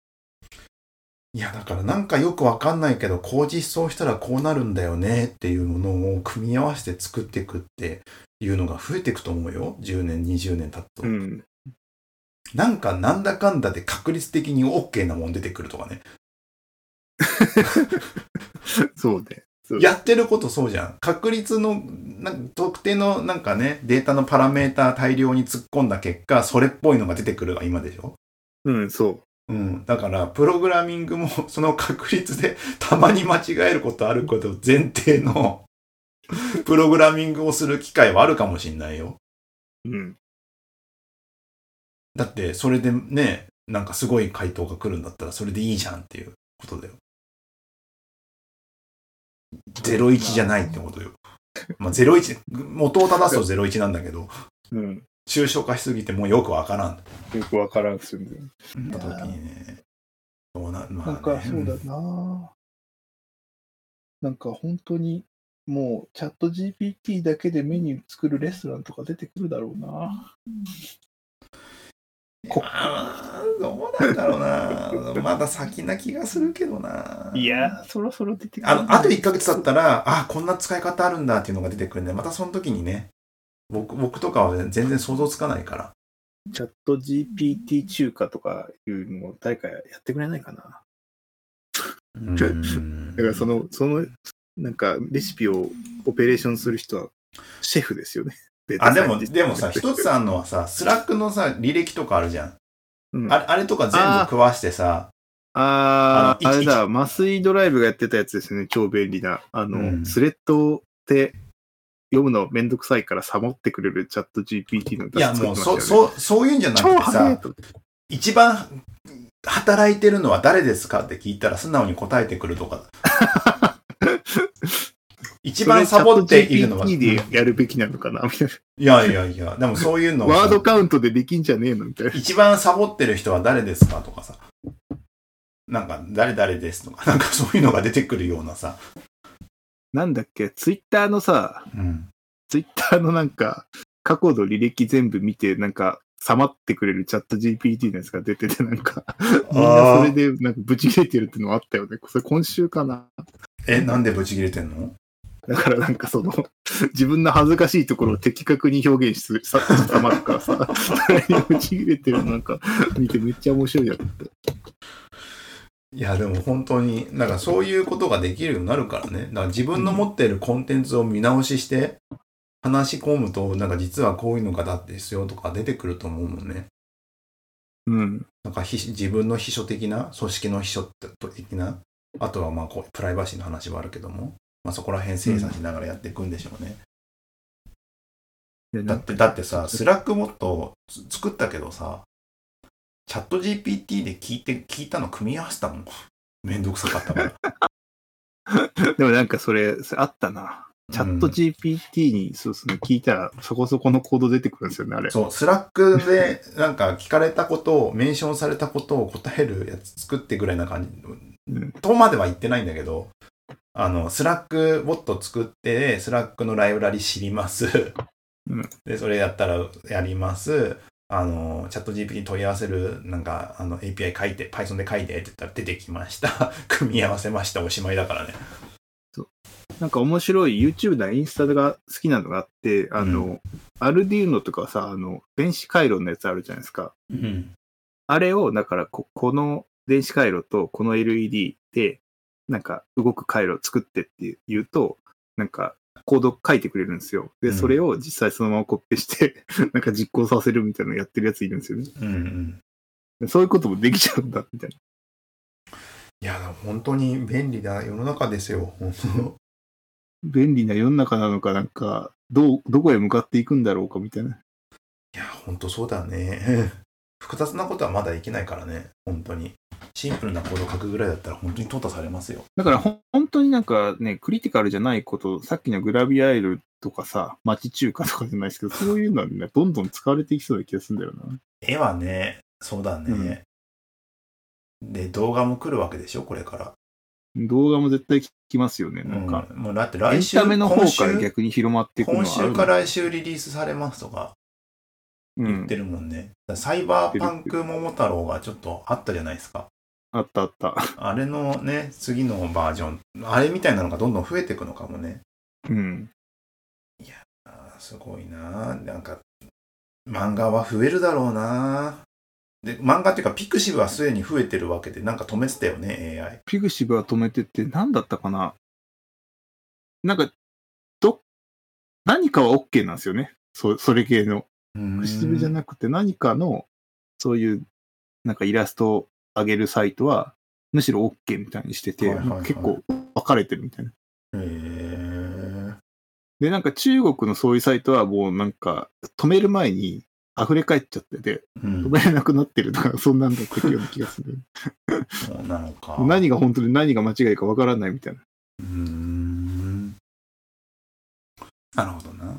いや、だからなんかよくわかんないけど、こう実装したらこうなるんだよねっていうものを組み合わせて作っていくっていうのが増えていくと思うよ。10年、20年経つと。うん。なんかなんだかんだで確率的に OK なもん出てくるとかね。そうね。やってることそうじゃん。確率の、なん特定のなんかね、データのパラメータ大量に突っ込んだ結果、それっぽいのが出てくるが今でしょ？うん、そう。うん。だから、プログラミングも その確率でたまに間違えることあること前提の プログラミングをする機会はあるかもしんないよ。うん。だって、それでね、なんかすごい回答が来るんだったらそれでいいじゃんっていうことだよ。01じゃないってことよ。まあ、01、元を正すと01なんだけど、うん。抽象化しすぎてもうよくわからん。よくわからんっすよね。時にね。そうな、まあ、ね。なんかそうだななんか本当にもうチャット GPT だけでメニュー作るレストランとか出てくるだろうな。こあーどうなんだろうな。まだ先な気がするけどな。いや、そろそろ出てくる。あの、あと1ヶ月経ったら、あ、こんな使い方あるんだっていうのが出てくるんで、またその時にね、僕、僕とかは全然想像つかないから。チャット GPT 中華とかいうのを誰かやってくれないかな。だからその、その、なんかレシピをオペレーションする人はシェフですよね。あ、でも、でもさ、一つあるのはさ、スラックのさ、履歴とかあるじゃん。うん、あれあれとか全部食わしてさ、あー、あのあれだ、麻酔ドライブがやってたやつですよね。超便利な。あの、うんスレッドで読むのめんどくさいからサボってくれるチャット GPT のいや、もう、そ、そう、そういうんじゃなく超てさ。一番働いてるのは誰ですかって聞いたら素直に答えてくるとか。一番サボっているのは。でやるべきなのかなみたい いやいやいや、でもそういうのワードカウントでできんじゃねえのみたいな。一番サボってる人は誰ですか？とかさ。なんか、誰々ですとか、なんかそういうのが出てくるようなさ。なんだっけ、ツイッターのさ、うん。ツイッターのなんか、過去の履歴全部見て、なんか、さまってくれるチャット GPT のやつが出てて、なんか、みんなそれで、なんか、ブチ切れてるってのあったよね。それ今週かな。え、なんでブチ切れてんの？だからなんかその、自分の恥ずかしいところを的確に表現すさ、さまるからさ、それにブチ切れてるのなんか、見てめっちゃ面白いやつって。いや、でも本当に、なんかそういうことができるようになるからね。だから自分の持っているコンテンツを見直しして、話し込むと、なんか実はこういうのがだってですよとか出てくると思うもんね。うん。なんかひ自分の秘書的な、組織の秘書的な、あとはまあこうプライバシーの話はあるけども、まあそこら辺精査しながらやっていくんでしょうね。だって、だってさ、 Slack ボットつ作ったけどさ、チャット GPT で聞いて、聞いたの組み合わせたもん。めんどくさかったから。でもなんかそれ、それあったな。 ChatGPT に、そうですね、聞いたらそこそこのコード出てくるんですよね、あれ。そう、 Slack でなんか聞かれたことを、メンションされたことを答えるやつ作ってぐらいな感じ。うんとまでは言ってないんだけど、あの、 Slack ボット作って、 Slack のライブラリ知ります。うんで、それやったらやります。あの、チャット GPT に問い合わせる、なんか、あの、API 書いて、Python で書いてって言ったら出てきました。組み合わせました。おしまいだからね。なんか面白い YouTube だ、インスタが好きなのがあって、あの、うアルディーノとかさ、あの、電子回路のやつあるじゃないですか。うん。あれを、だからこ、この電子回路とこの LED で、なんか動く回路を作ってって言うと、なんかコード書いてくれるんですよ。で、うんそれを実際そのままコピペして、なんか実行させるみたいなのやってるやついるんですよね。うんうん。そういうこともできちゃうんだ、みたいな。いや、本当に便利な世の中ですよ。本 当便利な世の中なのか、なんか、どう、どこへ向かっていくんだろうか、みたいな。いや、本当そうだね。複雑なことはまだいけないからね。本当に。シンプルなコード書くぐらいだったら本当に淘汰されますよ。だから本当になんかね、クリティカルじゃないこと、さっきのグラビアイルとかさ、町中華とかじゃないですけど、そういうのはね、どんどん使われていきそうな気がするんだよな。絵はね、そうだね。で、動画も来るわけでしょ、これから。動画も絶対聞きますよね。なんか、うんもうだってエ来週、ンタメの方今週から逆に広まっていくのは今週から来週リリースされますとかうん言って。るもんね。サイバーパンク桃太郎がちょっとあったじゃないですか。あったあった。あれのね、次のバージョン、あれみたいなのがどんどん増えていくのかもね。うん。あーすごいななんか、漫画は増えるだろうなで、漫画っていうか、ピクシブはすでに増えてるわけで、なんか止めてたよね、AI。ピグシブは止めてって何だったかななんか、ど、何かは OK なんですよね。そそれ系の。ピグシブじゃなくて何かの、そういう、なんかイラストを上げるサイトは、むしろ OK みたいにしてて、はいはいはい結構分かれてるみたいな。へーで、なんか中国のそういうサイトはもうなんか、止める前に溢れ返っちゃってて、うん止めれなくなってるとか、そんなんだったような気がする。そうなのか。何が本当に何が間違いか分からないみたいな。うーんなるほどな。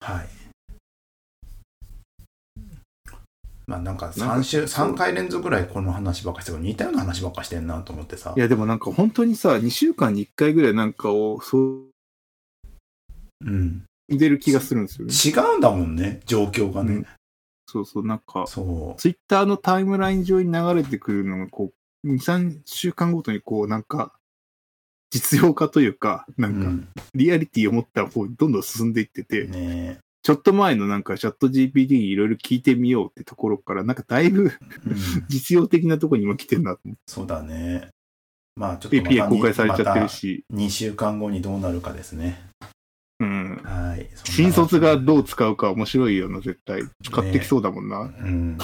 はい。まあなんかなんか3週、そう3回連続ぐらいこの話ばっかりしてる似たような話ばっかりしてんなと思ってさい。や、でもなんか本当にさ、2週間に1回ぐらいなんかを、そう、うん。出る気がするんですよね。違うんだもんね、状況がね。うんそうそう、なんか、そツイッターのタイムライン上に流れてくるのが、こう、2、3週間ごとにこう、なんか、実用化というか、なう。んか、うん。リアリティを持った方にどんどん進んでいってて、ねちょっと前のなんかチャット GPT にいろいろ聞いてみようってところから、なんかだいぶうん。実用的なところに今来てるなと思っそうだね。まあちょっとて。API 公開されちゃってるまし、た2週間後にどうなるかですね。うん。はい。新卒がどう使うか面白いよな、絶対。使ってきそうだもんな。うん。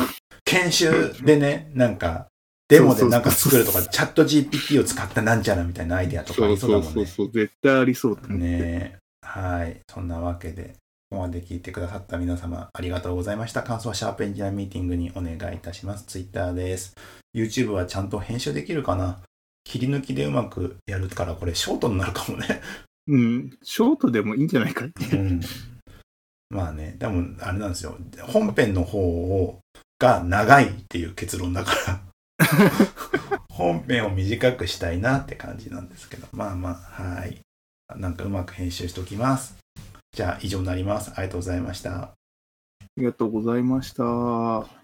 研修でね、なんか、デモでなんか作るとか、チャット GPT を使ったなんちゃらみたいなアイデアとかあそうりそうだもんね。そうそうそう、絶対ありそうと思って。ねえはい。そんなわけで、ここまで聞いてくださった皆様、ありがとうございました。感想はシャープエンジニアミーティングにお願いいたします。Twitter です。YouTube はちゃんと編集できるかな？切り抜きでうまくやるから、これショートになるかもね。うん。ショートでもいいんじゃないかって。うん。まあね、でも、あれなんですよ。本編の方をが長いっていう結論だから。本編を短くしたいなって感じなんですけど。まあまあ、はい。なんかうまく編集しておきます。じゃあ以上になります。ありがとうございました。ありがとうございました。